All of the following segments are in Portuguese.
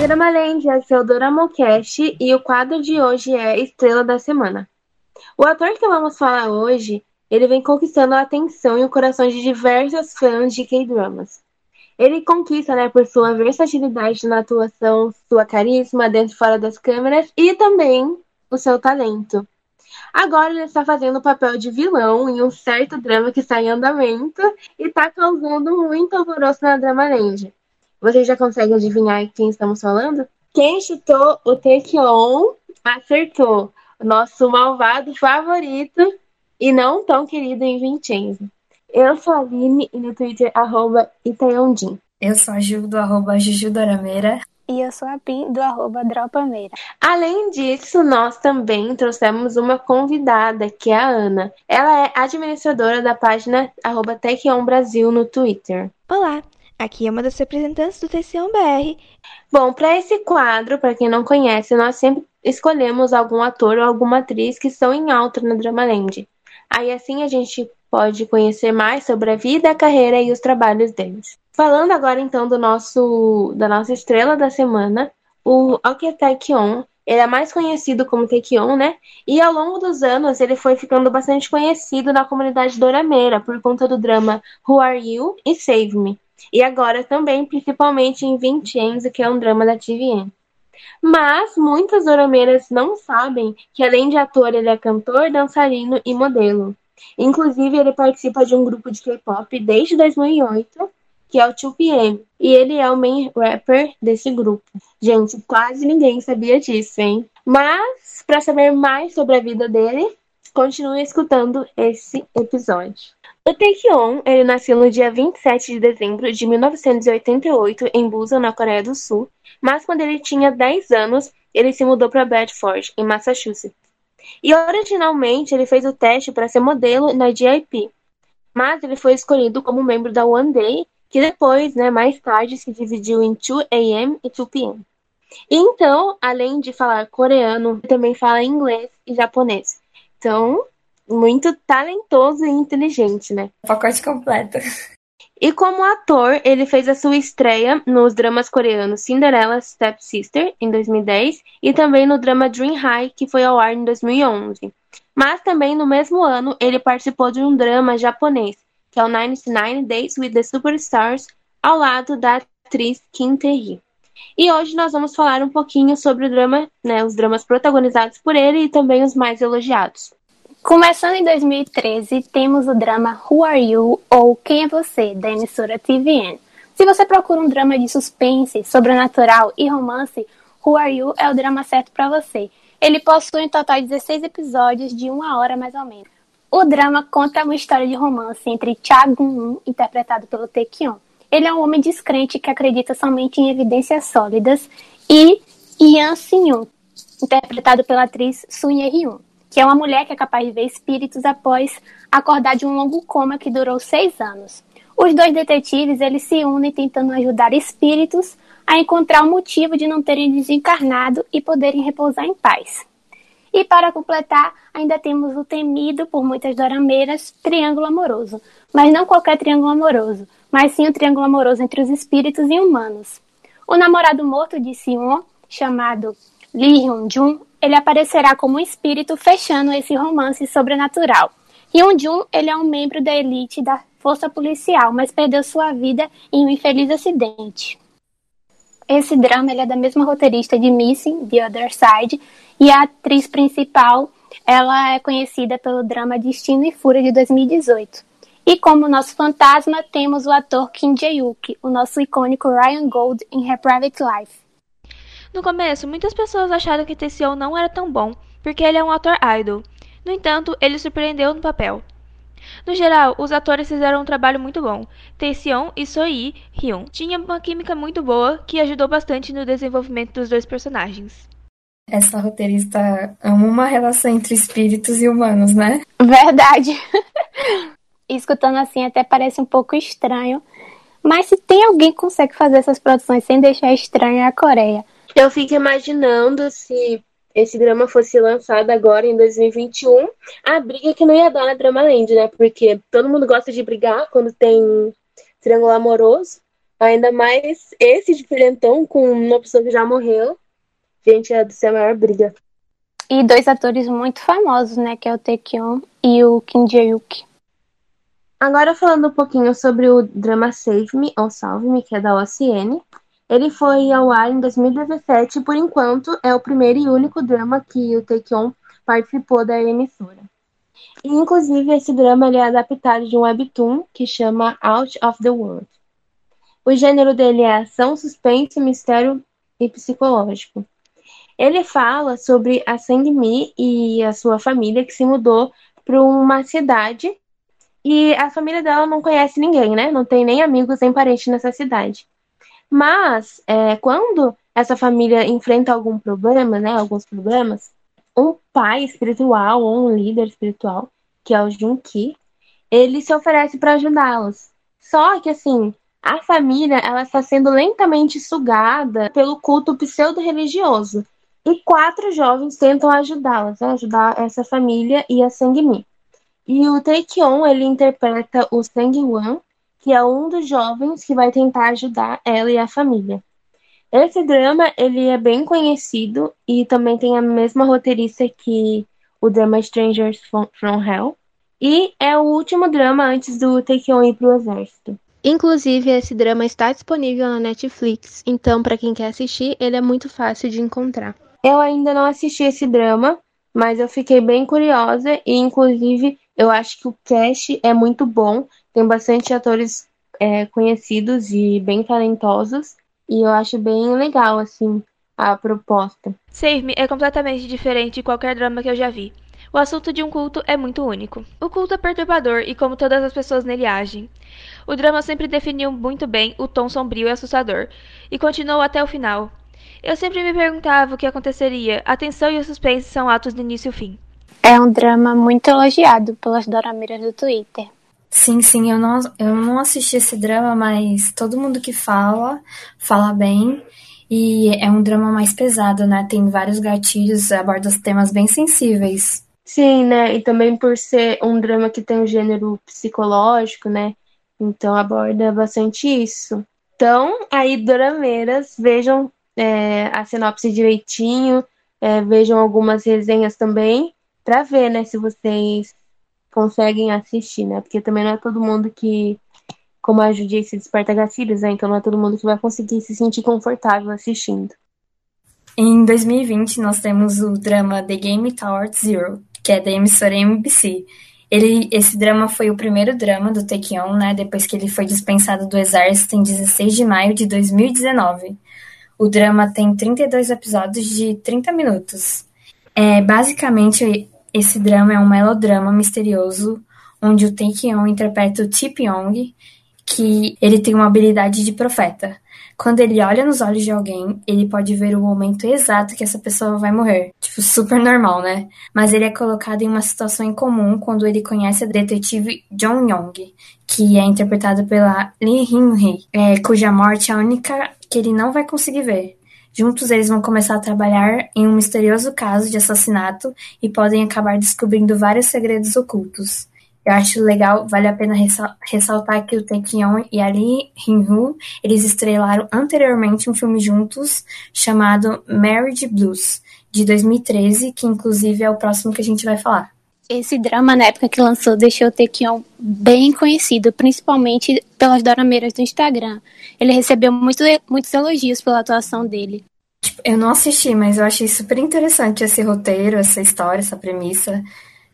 Oi, Dramaland, esse é o Doramocast e o quadro de hoje é Estrela da Semana. O ator que vamos falar hoje, ele vem conquistando a atenção e o coração de diversos fãs de K-dramas. Ele conquista, né, por sua versatilidade na atuação, sua carisma dentro e fora das câmeras e também o seu talento. Agora ele está fazendo o papel de vilão em um certo drama que está em andamento e está causando muito alvoroço na Dramaland. Vocês já conseguem adivinhar quem estamos falando? Quem chutou o Taekyon acertou. Nosso malvado favorito e não tão querido em Vincenzo. Eu sou a Aline e no Twitter, arroba Itaiondin. Eu sou a Ju, do arroba Juju Dorameira. E eu sou a Pim, do arroba Dropameira. Além disso, nós também trouxemos uma convidada, que é a Ana. Ela é administradora da página arroba Brasil no Twitter. Olá, aqui é uma das representantes do TCON BR. Bom, para esse quadro, para quem não conhece, nós sempre escolhemos algum ator ou alguma atriz que estão em alta na Dramaland. Aí assim a gente pode conhecer mais sobre a vida, a carreira e os trabalhos deles. Falando agora então do nosso da nossa estrela da semana, o Taekyon, ele é mais conhecido como Taekyon, né? E ao longo dos anos ele foi ficando bastante conhecido na comunidade dorameira por conta do drama Who Are You e Save Me. E agora também, principalmente em Vincenzo, que é um drama da TVN. Mas muitas dorameiras não sabem que além de ator, ele é cantor, dançarino e modelo. Inclusive, ele participa de um grupo de K-pop desde 2008, que é o 2PM. E ele é o main rapper desse grupo. Gente, quase ninguém sabia disso, hein? Mas, para saber mais sobre a vida dele, continue escutando esse episódio. O Taekyon, ele nasceu no dia 27 de dezembro de 1988 em Busan, na Coreia do Sul, mas quando ele tinha 10 anos, ele se mudou para Bedford, em Massachusetts. E originalmente ele fez o teste para ser modelo na GIP, mas ele foi escolhido como membro da One Day, que depois, né, mais tarde, se dividiu em 2 AM e 2 PM. E então, além de falar coreano, também fala inglês e japonês. Então, muito talentoso e inteligente, né? Pacote completo. E como ator, ele fez a sua estreia nos dramas coreanos Cinderella Step Sister, em 2010, e também no drama Dream High, que foi ao ar em 2011. Mas também no mesmo ano, ele participou de um drama japonês, que é o 99 Days with the Superstars, ao lado da atriz Kim Tae-hee. E hoje nós vamos falar um pouquinho sobre o drama, né, os dramas protagonizados por ele e também os mais elogiados. Começando em 2013, temos o drama Who Are You ou Quem é Você, da emissora TVN. Se você procura um drama de suspense, sobrenatural e romance, Who Are You é o drama certo para você. Ele possui em total 16 episódios de uma hora mais ou menos. O drama conta uma história de romance entre Cha Gun-un, interpretado pelo Taekyon. Ele é um homem descrente que acredita somente em evidências sólidas, e Yan Sin-yoon, interpretado pela atriz Sun Ye-hyun que é uma mulher que é capaz de ver espíritos após acordar de um longo coma que durou seis anos. Os dois detetives eles se unem tentando ajudar espíritos a encontrar o motivo de não terem desencarnado e poderem repousar em paz. E para completar, ainda temos o temido por muitas dorameiras triângulo amoroso, mas não qualquer triângulo amoroso, mas sim o triângulo amoroso entre os espíritos e humanos. O namorado morto de Sion, chamado Lee Hyun-jun, ele aparecerá como um espírito fechando esse romance sobrenatural. Hyun-jun, ele é um membro da elite da força policial, mas perdeu sua vida em um infeliz acidente. Esse drama ele é da mesma roteirista de Missing, The Other Side, e a atriz principal, ela é conhecida pelo drama Destino e Fúria de 2018. E como nosso fantasma, temos o ator Kim Jae-wook, o nosso icônico Ryan Gold em Her Private Life. No começo, muitas pessoas acharam que Taecyeon não era tão bom, porque ele é um ator idol. No entanto, ele surpreendeu no papel. No geral, os atores fizeram um trabalho muito bom. Taecyeon e Soi Hyun tinham uma química muito boa que ajudou bastante no desenvolvimento dos dois personagens. Essa roteirista ama uma relação entre espíritos e humanos, né? Verdade. Escutando assim até parece um pouco estranho. Mas se tem alguém que consegue fazer essas produções sem deixar estranho é a Coreia. Eu fico imaginando se esse drama fosse lançado agora em 2021, a briga que não ia dar na Drama Land, né? Porque todo mundo gosta de brigar quando tem triângulo amoroso. Ainda mais esse diferentão com uma pessoa que já morreu. Gente, é do ser a maior briga. E dois atores muito famosos, né? Que é o Taekyon e o Kim Jae-wook. Agora falando um pouquinho sobre o drama Save Me ou Salve Me, que é da OCN. Ele foi ao ar em 2017 e, por enquanto, é o primeiro e único drama que o Taekyon participou da emissora. E, inclusive, esse drama ele é adaptado de um webtoon que chama Out of the World. O gênero dele é ação, suspense, mistério e psicológico. Ele fala sobre a Sang-mi e a sua família que se mudou para uma cidade e a família dela não conhece ninguém, né? Não tem nem amigos nem parentes nessa cidade. Mas é, quando essa família enfrenta algum problema, né? Alguns problemas, um pai espiritual ou um líder espiritual, que é o Junki, ele se oferece para ajudá-los. Só que assim, a família ela está sendo lentamente sugada pelo culto pseudo-religioso e quatro jovens tentam ajudá-las, né, ajudar essa família e a Sangmi. E o Taekyon, ele interpreta o Sang-wan, que é um dos jovens que vai tentar ajudar ela e a família. Esse drama, ele é bem conhecido e também tem a mesma roteirista que o drama Strangers from Hell. E é o último drama antes do Taekyon ir pro exército. Inclusive, esse drama está disponível na Netflix, então para quem quer assistir, ele é muito fácil de encontrar. Eu ainda não assisti esse drama, mas eu fiquei bem curiosa e, inclusive, eu acho que o cast é muito bom. Tem bastante atores é, conhecidos e bem talentosos. E eu acho bem legal, assim, a proposta. Save Me é completamente diferente de qualquer drama que eu já vi. O assunto de um culto é muito único. O culto é perturbador e como todas as pessoas nele agem. O drama sempre definiu muito bem o tom sombrio e assustador, e continuou até o final. Eu sempre me perguntava o que aconteceria. A tensão e o suspense são atos de início e fim. É um drama muito elogiado pelas dorameiras do Twitter. Sim, sim, eu não, eu não assisti esse drama, mas todo mundo que fala, fala bem. E é um drama mais pesado, né? Tem vários gatilhos, aborda temas bem sensíveis. Sim, né? E também por ser um drama que tem um gênero psicológico, né? Então aborda bastante isso. Então, aí, Dorameiras, vejam é, a sinopse direitinho, é, vejam algumas resenhas também, para ver, né, se vocês conseguem assistir, né? Porque também não é todo mundo que, como a Judy se desperta gatilhos, né? Então não é todo mundo que vai conseguir se sentir confortável assistindo. Em 2020, nós temos o drama The Game Tower Zero, que é da emissora MBC. Ele, esse drama foi o primeiro drama do Taekyon, né, depois que ele foi dispensado do exército em 16 de maio de 2019. O drama tem 32 episódios de 30 minutos. É, basicamente, esse drama é um melodrama misterioso onde o Taekyon interpreta o Tip Yong, que ele tem uma habilidade de profeta. Quando ele olha nos olhos de alguém, ele pode ver o momento exato que essa pessoa vai morrer. Tipo, super normal, né? Mas ele é colocado em uma situação incomum quando ele conhece a detetive John Young, que é interpretado pela Lee Hyun-hee, é, cuja morte é a única que ele não vai conseguir ver. Juntos eles vão começar a trabalhar em um misterioso caso de assassinato e podem acabar descobrindo vários segredos ocultos. Eu acho legal, vale a pena ressaltar que o Taekyon e a Lee Hyun-woo, eles estrelaram anteriormente um filme juntos chamado Marriage Blues, de 2013, que inclusive é o próximo que a gente vai falar. Esse drama, na época que lançou, deixou o Taekyon bem conhecido, principalmente pelas dorameiras do Instagram. Ele recebeu muito, muitos elogios pela atuação dele. Tipo, eu não assisti, mas eu achei super interessante esse roteiro, essa história, essa premissa.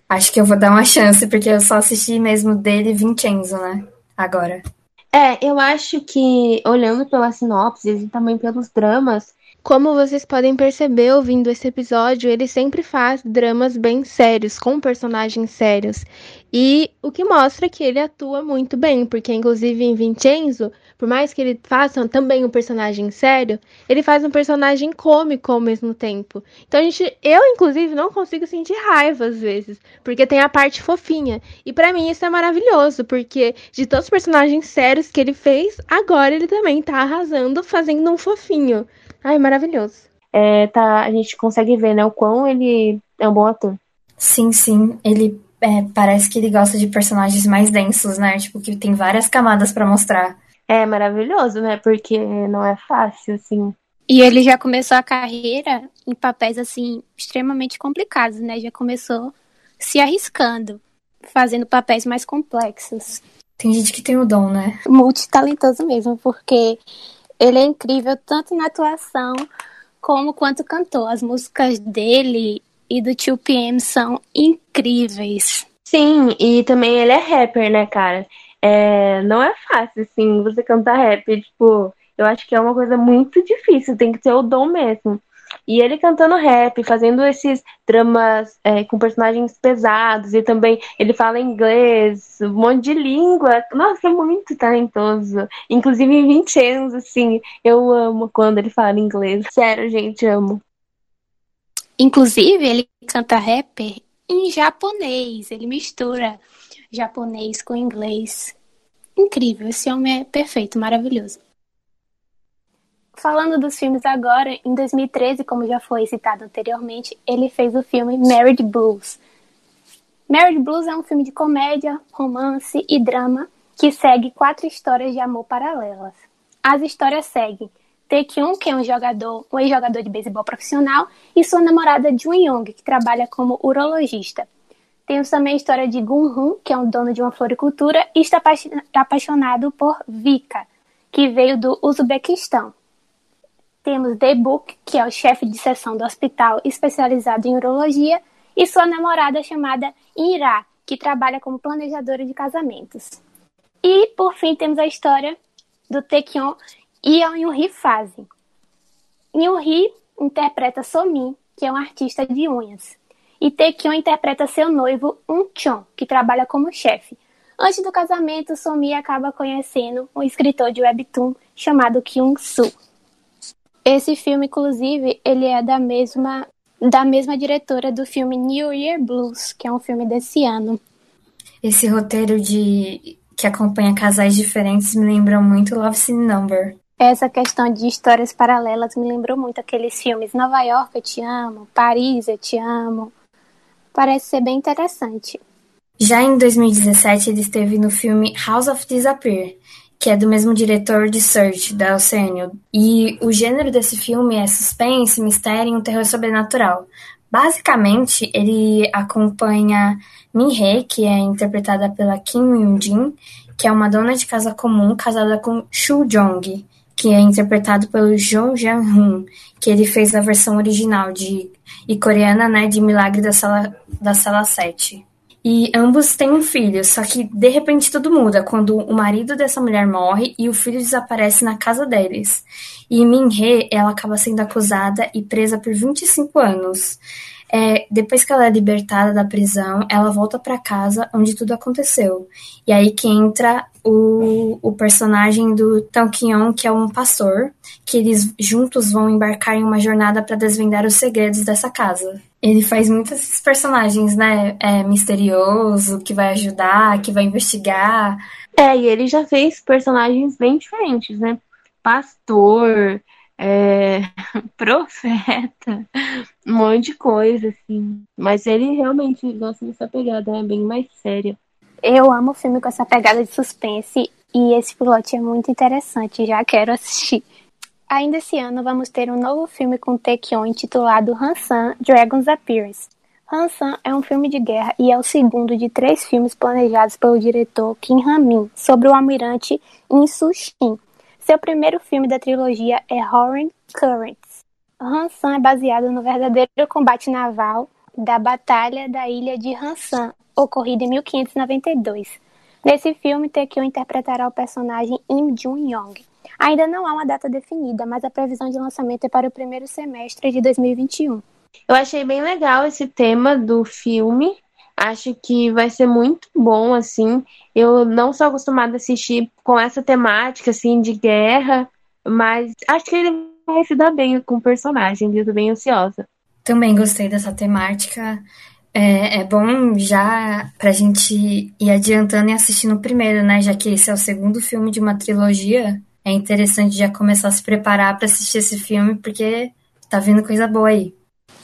Acho que eu vou dar uma chance, porque eu só assisti mesmo dele Vincenzo, né? Agora. É, eu acho que, olhando pelas sinopses e também pelos dramas, como vocês podem perceber ouvindo esse episódio, ele sempre faz dramas bem sérios, com personagens sérios. E o que mostra que ele atua muito bem, porque inclusive em Vincenzo, por mais que ele faça também um personagem sério, ele faz um personagem cômico ao mesmo tempo. Então a gente, eu inclusive não consigo sentir raiva às vezes, porque tem a parte fofinha. E para mim isso é maravilhoso, porque de todos os personagens sérios que ele fez, agora ele também tá arrasando fazendo um fofinho. Ai, maravilhoso. É, tá, a gente consegue ver, né, o quão ele é um bom ator. Sim, sim. Ele é, parece que ele gosta de personagens mais densos, né? Tipo, que tem várias camadas para mostrar. É maravilhoso, né? Porque não é fácil, assim. E ele já começou a carreira em papéis, assim, extremamente complicados, né? Já começou se arriscando, fazendo papéis mais complexos. Tem gente que tem o dom, né? Multitalentoso mesmo, porque ele é incrível tanto na atuação como quanto cantor. As músicas dele e do Tio PM são incríveis. Sim, e também ele é rapper, né, cara? É, não é fácil, assim, você cantar rap, tipo, eu acho que é uma coisa muito difícil, tem que ter o dom mesmo. E ele cantando rap, fazendo esses dramas é, com personagens pesados, e também ele fala inglês, um monte de língua. Nossa, é muito talentoso. Inclusive em 20 anos, assim, eu amo quando ele fala inglês. Sério, gente, amo. Inclusive, ele canta rap em japonês, ele mistura japonês com inglês. Incrível, esse homem é perfeito, maravilhoso. Falando dos filmes agora, em 2013, como já foi citado anteriormente, ele fez o filme Married Blues. Married Blues é um filme de comédia, romance e drama que segue quatro histórias de amor paralelas. As histórias seguem Tae-kyun, que é um jogador, um ex-jogador de beisebol profissional, e sua namorada Jun Young, que trabalha como urologista. Temos também a história de Gun-hun, que é um dono de uma floricultura e está apaixonado por Vika, que veio do Uzbequistão. Temos Book, que é o chefe de seção do hospital especializado em urologia, e sua namorada chamada Ira, que trabalha como planejadora de casamentos. E, por fim, temos a história do Taekyon e a Yunri Fase. Yunri interpreta Somin, que é um artista de unhas, e Taekyon interpreta seu noivo Un-chon, que trabalha como chefe. Antes do casamento, Somi acaba conhecendo um escritor de webtoon chamado Kyung-soo. Esse filme, inclusive, ele é da mesma da mesma diretora do filme New Year Blues, que é um filme desse ano. Esse roteiro de que acompanha casais diferentes me lembra muito Love Scene Number. Essa questão de histórias paralelas me lembrou muito aqueles filmes Nova York, eu te amo, Paris, eu te amo. Parece ser bem interessante. Já em 2017, ele esteve no filme House of Disappear, que é do mesmo diretor de Search, da Oceanio. E o gênero desse filme é suspense, mistério e um terror sobrenatural. Basicamente, ele acompanha Min-hee, que é interpretada pela Kim Yoon-jin, que é uma dona de casa comum casada com Shu Jong, que é interpretado pelo Jo Jang-hoon, que ele fez a versão original de e coreana, né, de Milagre da Sala da Sala 7. E ambos têm um filho, só que de repente tudo muda quando o marido dessa mulher morre e o filho desaparece na casa deles. E Min-hee, ela acaba sendo acusada e presa por 25 anos. É, depois que ela é libertada da prisão, ela volta para casa onde tudo aconteceu. E aí que entra o, o personagem do Tang que é um pastor, que eles juntos vão embarcar em uma jornada para desvendar os segredos dessa casa. Ele faz muitos personagens, né? É misterioso, que vai ajudar, que vai investigar. É, e ele já fez personagens bem diferentes, né? Pastor, é, profeta, um monte de coisa, assim. Mas ele realmente gosta dessa pegada, é bem mais séria. Eu amo o filme com essa pegada de suspense e esse piloto é muito interessante, já quero assistir. Ainda esse ano vamos ter um novo filme com Taekyon intitulado Hansan Dragon's Appearance. Hansan é um filme de guerra e é o segundo de três filmes planejados pelo diretor Kim Han-min sobre o almirante In Shin. Seu primeiro filme da trilogia é Horror Currents. Hansan é baseado no verdadeiro combate naval da Batalha da Ilha de Hansan, ocorrida em 1592. Nesse filme, Taekyon interpretará o personagem Im Jun-yong. Ainda não há uma data definida, mas a previsão de lançamento é para o primeiro semestre de 2021. Eu achei bem legal esse tema do filme. Acho que vai ser muito bom, assim. Eu não sou acostumada a assistir com essa temática, assim, de guerra, mas acho que ele vai se dar bem com o personagem, eu tô bem ansiosa. Também gostei dessa temática. É, é bom já pra gente ir adiantando e assistindo o primeiro, né? Já que esse é o segundo filme de uma trilogia, é interessante já começar a se preparar para assistir esse filme, porque tá vindo coisa boa aí.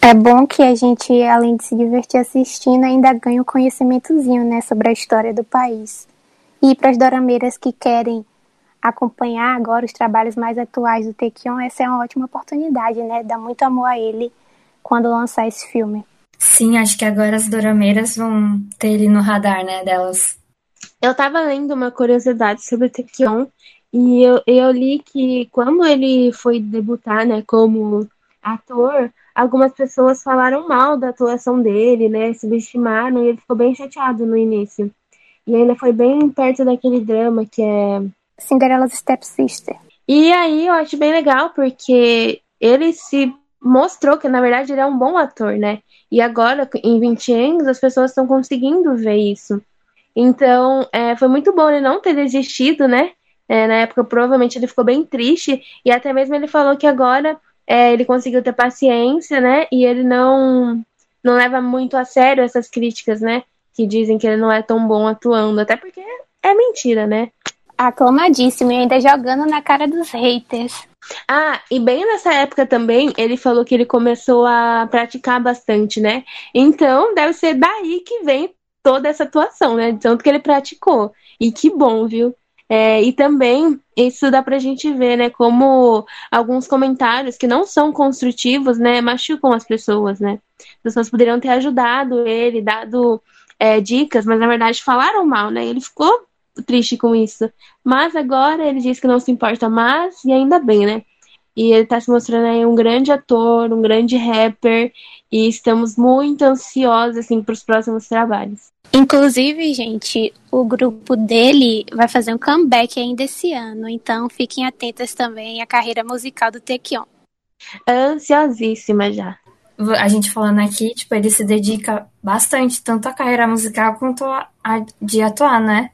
É bom que a gente, além de se divertir assistindo, ainda ganha um conhecimentozinho, né, sobre a história do país. E para as dorameiras que querem acompanhar agora os trabalhos mais atuais do Taekyon, essa é uma ótima oportunidade, né? Dá muito amor a ele quando lançar esse filme. Sim, acho que agora as dorameiras vão ter ele no radar, né, delas. Eu tava lendo uma curiosidade sobre o Taekyon e eu, eu li que quando ele foi debutar, né, como ator, algumas pessoas falaram mal da atuação dele, né, subestimaram e ele ficou bem chateado no início. E ainda foi bem perto daquele drama que é Cinderella's Stepsister. E aí eu acho bem legal porque ele se mostrou que na verdade ele é um bom ator, né? E agora em 20 anos as pessoas estão conseguindo ver isso. Então é, foi muito bom ele não ter desistido, né? É, na época provavelmente ele ficou bem triste e até mesmo ele falou que agora é, ele conseguiu ter paciência, né? E ele não não leva muito a sério essas críticas, né? Que dizem que ele não é tão bom atuando, até porque é mentira, né? Aclamadíssimo e ainda jogando na cara dos haters. Ah, e bem nessa época também, ele falou que ele começou a praticar bastante, né? Então, deve ser daí que vem toda essa atuação, né? Tanto que ele praticou. E que bom, viu? É, e também isso dá pra gente ver, né, como alguns comentários que não são construtivos, né, machucam as pessoas, né? As pessoas poderiam ter ajudado ele, dado é, dicas, mas na verdade falaram mal, né? Ele ficou triste com isso. Mas agora ele diz que não se importa mais, e ainda bem, né? E ele tá se mostrando aí um grande ator, um grande rapper, e estamos muito ansiosos, assim, pros próximos trabalhos. Inclusive, gente, o grupo dele vai fazer um comeback ainda esse ano, então fiquem atentas também à carreira musical do Taekyon. Ansiosíssima já. A gente falando aqui, tipo, ele se dedica bastante, tanto à carreira musical quanto a de atuar, né?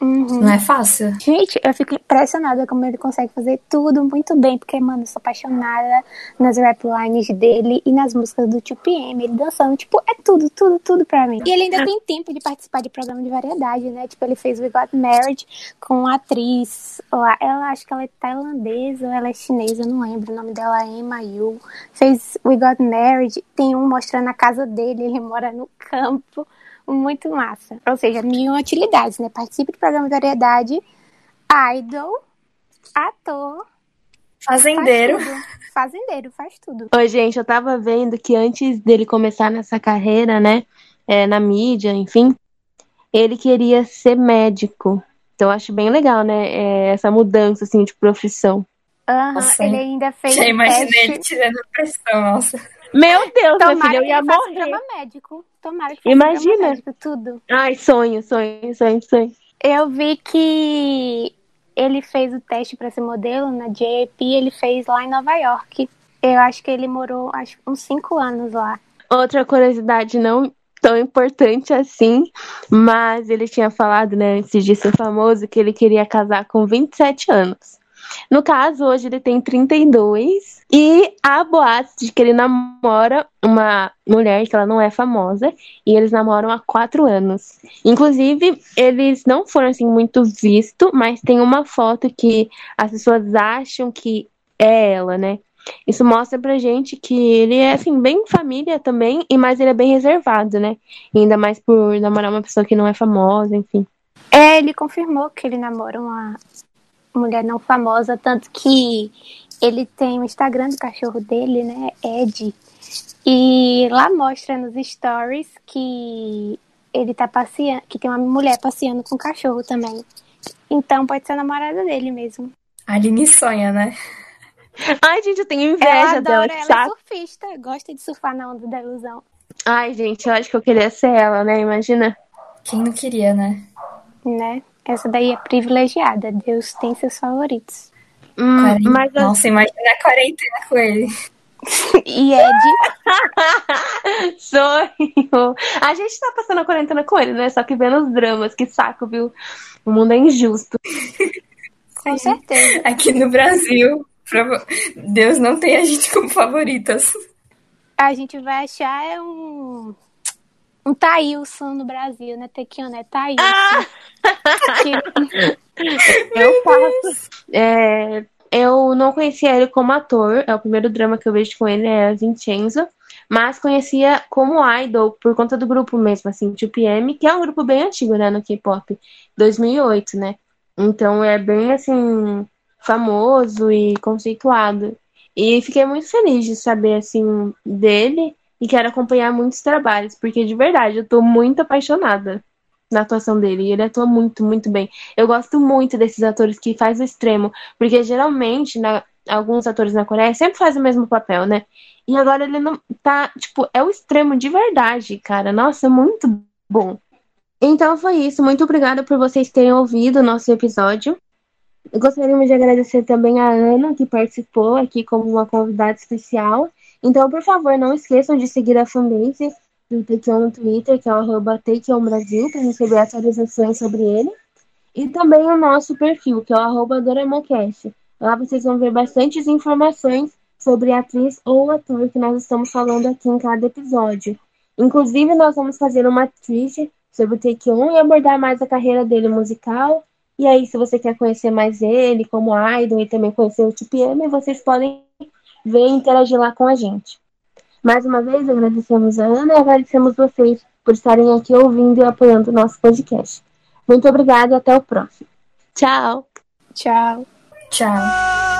Uhum. Não é fácil. Gente, eu fico impressionada como ele consegue fazer tudo muito bem, porque, mano, eu sou apaixonada nas rap lines dele e nas músicas do 2PM. Ele dançando, tipo, é tudo, tudo, tudo pra mim. E ele ainda tem tempo de participar de programa de variedade, né? Tipo, ele fez We Got Married com uma atriz lá. Ela acho que ela é tailandesa ou ela é chinesa, eu não lembro. O nome dela é Emma Yu. Fez We Got Married. Tem um mostrando a casa dele, ele mora no campo muito massa. Ou seja, mil utilidades, né? Participe de programa de variedade, idol, ator, fazendeiro. Faz fazendeiro, faz tudo. Oi, gente, eu tava vendo que antes dele começar nessa carreira, né, é, na mídia, enfim, ele queria ser médico. Então eu acho bem legal, né, é, essa mudança, assim, de profissão. Aham, uhum, ele ainda fez Já imaginei teste... ele tirando pressão, nossa. Meu Deus, Tomara meu filho, eu ia morrer. Drama médico. Tomara que Imagina. Médico, tudo. Ai, sonho, sonho, sonho, sonho. Eu vi que ele fez o teste para ser modelo na JP, ele fez lá em Nova York. Eu acho que ele morou acho, uns cinco anos lá. Outra curiosidade não tão importante assim, mas ele tinha falado, né, antes de ser famoso, que ele queria casar com 27 anos. No caso, hoje ele tem 32 e há boatos de que ele namora uma mulher que ela não é famosa e eles namoram há quatro anos. Inclusive, eles não foram assim muito vistos, mas tem uma foto que as pessoas acham que é ela, né? Isso mostra pra gente que ele é, assim, bem família também, e mais ele é bem reservado, né? Ainda mais por namorar uma pessoa que não é famosa, enfim. É, ele confirmou que ele namora uma mulher não famosa, tanto que ele tem o Instagram do cachorro dele, né? Ed. E lá mostra nos stories que ele tá passeando, que tem uma mulher passeando com o cachorro também. Então pode ser a namorada dele mesmo. A Aline sonha, né? Ai, gente, eu tenho inveja ela dela. ela é surfista, gosta de surfar na onda da ilusão. Ai, gente, eu acho que eu queria ser ela, né? Imagina. Quem não queria, né? Né? Essa daí é privilegiada. Deus tem seus favoritos. Hum, mas Nossa, imagina a quarentena com ele. e Ed. Sonho. A gente tá passando a quarentena com ele, né? Só que vendo os dramas, que saco, viu? O mundo é injusto. Com certeza. Aqui no Brasil, Deus não tem a gente como favoritas. A gente vai achar é um um Thailson no Brasil, né? Tequio, né? Thailson. Ah! eu faço. É, eu não conhecia ele como ator. É o primeiro drama que eu vejo com ele, é Vincenzo. Mas conhecia como idol por conta do grupo mesmo, assim, 2PM, que é um grupo bem antigo, né, no K-pop. 2008, né? Então é bem assim famoso e conceituado. E fiquei muito feliz de saber assim dele e quero acompanhar muitos trabalhos, porque de verdade eu tô muito apaixonada na atuação dele. E ele atua muito, muito bem. Eu gosto muito desses atores que faz o extremo, porque geralmente na, alguns atores na Coreia sempre fazem o mesmo papel, né? E agora ele não tá, tipo, é o extremo de verdade, cara. Nossa, muito bom. Então foi isso. Muito obrigada por vocês terem ouvido o nosso episódio. Gostaríamos de agradecer também a Ana, que participou aqui como uma convidada especial. Então, por favor, não esqueçam de seguir a fanbase do Takeon no Twitter, que é o arroba Brasil, para receber atualizações sobre ele. E também o nosso perfil, que é o arroba Doraemocast. Lá vocês vão ver bastantes informações sobre a atriz ou ator que nós estamos falando aqui em cada episódio. Inclusive, nós vamos fazer uma twist sobre o Take On e abordar mais a carreira dele musical. E aí, se você quer conhecer mais ele como idol e também conhecer o TPM, vocês podem ver e interagir lá com a gente. Mais uma vez, agradecemos a Ana e agradecemos vocês por estarem aqui ouvindo e apoiando o nosso podcast. Muito obrigada e até o próximo. Tchau! Tchau! Tchau!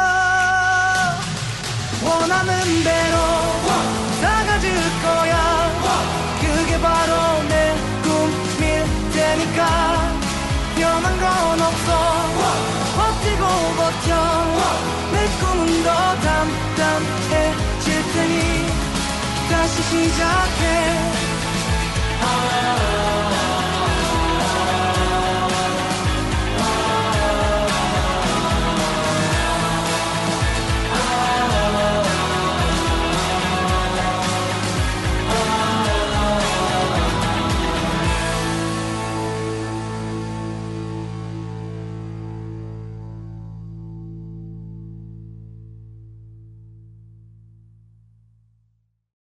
시 시작해